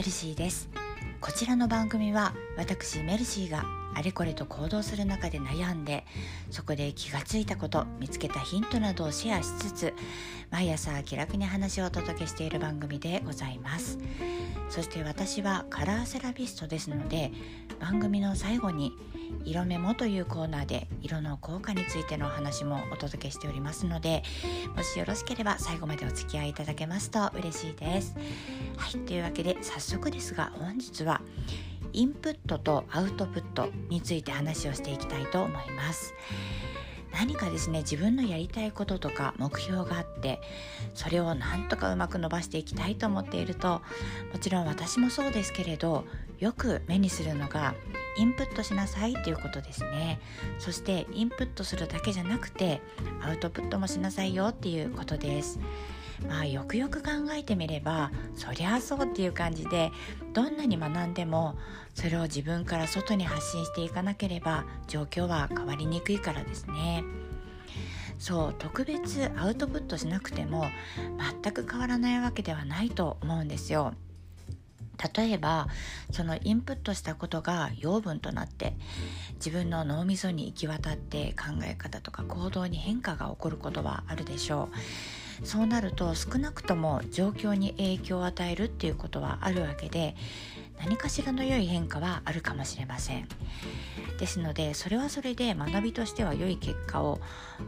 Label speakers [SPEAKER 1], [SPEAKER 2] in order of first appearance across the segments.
[SPEAKER 1] メルシーです。こちらの番組は私メルシーがあれこれと行動する中で悩んでそこで気がついたこと見つけたヒントなどをシェアしつつ毎朝気楽に話をお届けしている番組でございます。そして私はカラーセラピストですので番組の最後に色メモというコーナーで色の効果についてのお話もお届けしておりますのでもしよろしければ最後までお付き合いいただけますと嬉しいです。はいというわけで早速ですが本日はインプットとアウトプットについて話をしていきたいと思います。何かですね自分のやりたいこととか目標があってそれをなんとかうまく伸ばしていきたいと思っているともちろん私もそうですけれどよく目にするのがインプットしなさいということですね。そしてインプットするだけじゃなくてアウトプットもしなさいよっていうことです。まあよくよく考えてみればそりゃあそうっていう感じでどんなに学んでもそれを自分から外に発信していかなければ状況は変わりにくいからですね。そう特別アウトプットしなくても全く変わらないわけではないと思うんですよ。例えばそのインプットしたことが養分となって自分の脳みそに行き渡って考え方とか行動に変化が起こることはあるでしょう。そうなると少なくとも状況に影響を与えるっていうことはあるわけで何かしらの良い変化はあるかもしれません。ですのでそれはそれで学びとしては良い結果を、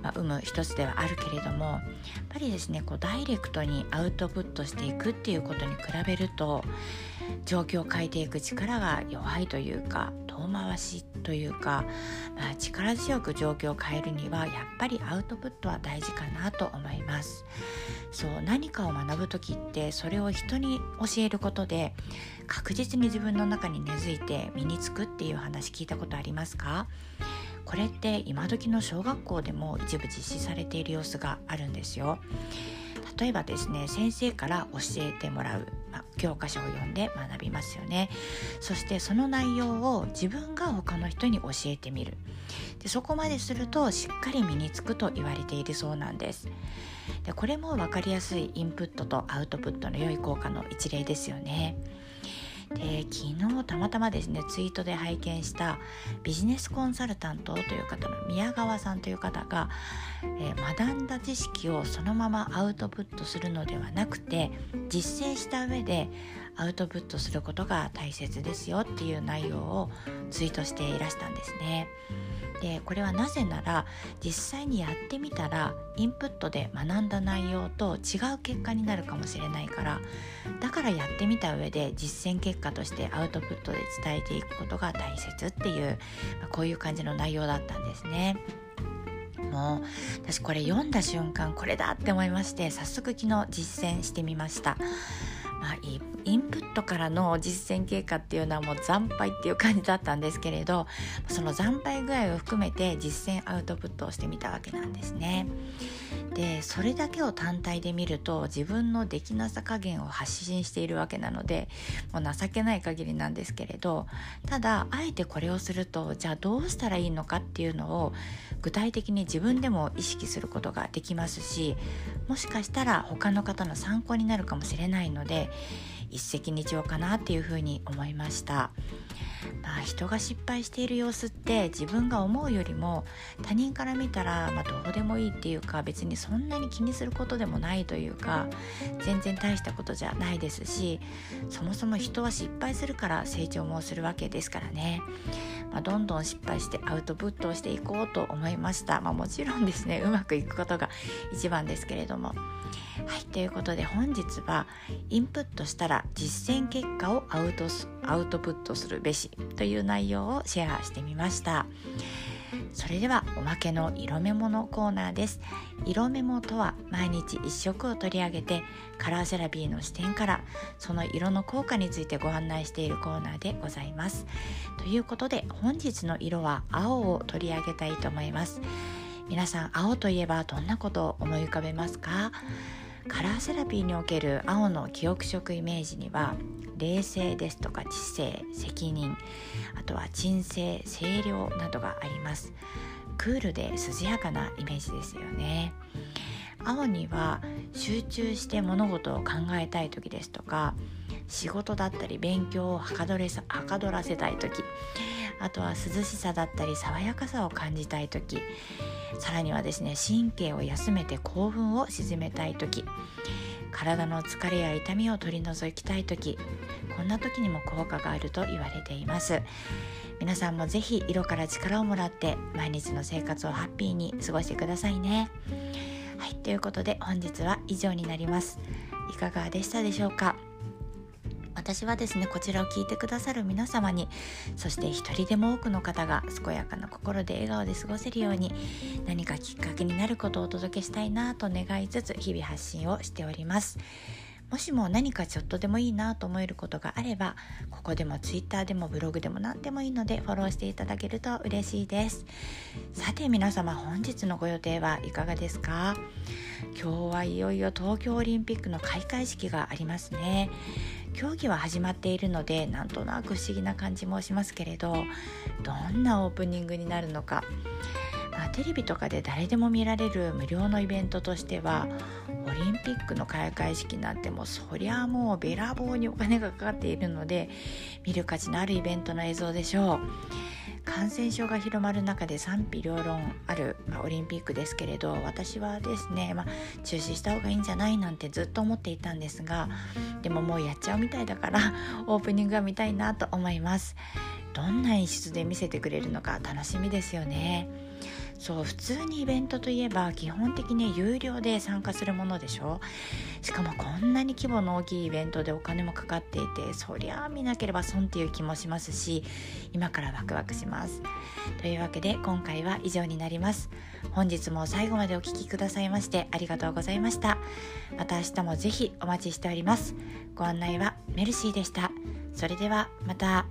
[SPEAKER 1] まあ、生む一つではあるけれどもやっぱりですねこうダイレクトにアウトプットしていくっていうことに比べると状況を変えていく力が弱いというか遠回しというか、まあ、力強く状況を変えるにはやっぱりアウトプットは大事かなと思います。そう何かを学ぶ時ってそれを人に教えることで確実に自分の中に根付いて身につくっていう話聞いたことありますか？これって今時の小学校でも一部実施されている様子があるんですよ。例えばですね先生から教えてもらう、まあ、教科書を読んで学びますよね。そしてその内容を自分が他の人に教えてみる。でそこまでするとしっかり身につくと言われているそうなんです。でこれも分かりやすいインプットとアウトプットの良い効果の一例ですよね。で昨日たまたまですねツイートで拝見したビジネスコンサルタントという方の宮川さんという方が、えー、学んだ知識をそのままアウトプットするのではなくて実践した上でアウトプットすることが大切ですよっていう内容をツイートしていらしたんですね。でこれはなぜなら実際にやってみたらインプットで学んだ内容と違う結果になるかもしれないからだからやってみた上で実践結果としてアウトプットで伝えていくことが大切っていう、まあ、こういう感じの内容だったんですね。もう私これ読んだ瞬間これだって思いまして早速昨日実践してみました。まあ、インプットからの実践経過っていうのはもう惨敗っていう感じだったんですけれどその惨敗具合を含めて実践アウトプットをしてみたわけなんですね。でそれだけを単体で見ると自分のできなさ加減を発信しているわけなのでもう情けない限りなんですけれどただあえてこれをするとじゃあどうしたらいいのかっていうのを具体的に自分でも意識することができますしもしかしたら他の方の参考になるかもしれないので一石二鳥かなっていうふうに思いました。まあ、人が失敗している様子って自分が思うよりも他人から見たら、まあ、どうでもいいっていうか別にそんなに気にすることでもないというか全然大したことじゃないですしそもそも人は失敗するから成長もするわけですからね、まあ、どんどん失敗してアウトプットをしていこうと思いました、まあ、もちろんですねうまくいくことが一番ですけれども。はい、ということで本日はインプットしたら実践結果をアウトアウトプットするべしという内容をシェアしてみました。それではおまけの色メモのコーナーです。色メモとは毎日1色を取り上げてカラーセラピーの視点からその色の効果についてご案内しているコーナーでございます。ということで本日の色は青を取り上げたいと思います。皆さん青といえばどんなことを思い浮かべますか？カラーセラピーにおける青の記憶色イメージには冷静ですとか知性責任あとは鎮静清涼などがあります。クールで涼やかなイメージですよね。青には集中して物事を考えたい時ですとか仕事だったり勉強をはかどれさはかどらせたい時あとは涼しさだったり爽やかさを感じたい時さらにはですね神経を休めて興奮を鎮めたい時体の疲れや痛みを取り除きたい時こんな時にも効果があると言われています。皆さんもぜひ色から力をもらって毎日の生活をハッピーに過ごしてくださいね。はいということで本日は以上になります。いかがでしたでしょうか？私はですねこちらを聞いてくださる皆様にそして一人でも多くの方が健やかな心で笑顔で過ごせるように何かきっかけになることをお届けしたいなと願いつつ日々発信をしております。もしも何かちょっとでもいいなと思えることがあればここでも Twitter でもブログでも何でもいいのでフォローしていただけると嬉しいです。さて皆様本日のご予定はいかがですか？今日はいよいよ東京オリンピックの開会式がありますね。競技は始まっているのでなんとなく不思議な感じもしますけれどどんなオープニングになるのか。まあ、テレビとかで誰でも見られる無料のイベントとしてはオリンピックの開会式なんてもうそりゃもうべらぼうにお金がかかっているので見る価値のあるイベントの映像でしょう。感染症が広まる中で賛否両論ある、ま、オリンピックですけれど私はですね、まあ、中止した方がいいんじゃないなんてずっと思っていたんですがでももうやっちゃうみたいだからオープニングは見たいなと思います。どんな演出で見せてくれるのか楽しみですよね。そう普通にイベントといえば基本的に有料で参加するものでしょ？しかもこんなに規模の大きいイベントでお金もかかっていてそりゃあ見なければ損っていう気もしますし今からワクワクします。というわけで今回は以上になります。本日も最後までお聴きくださいましてありがとうございました。また明日もぜひお待ちしております。ご案内はメルシーでした。それではまた。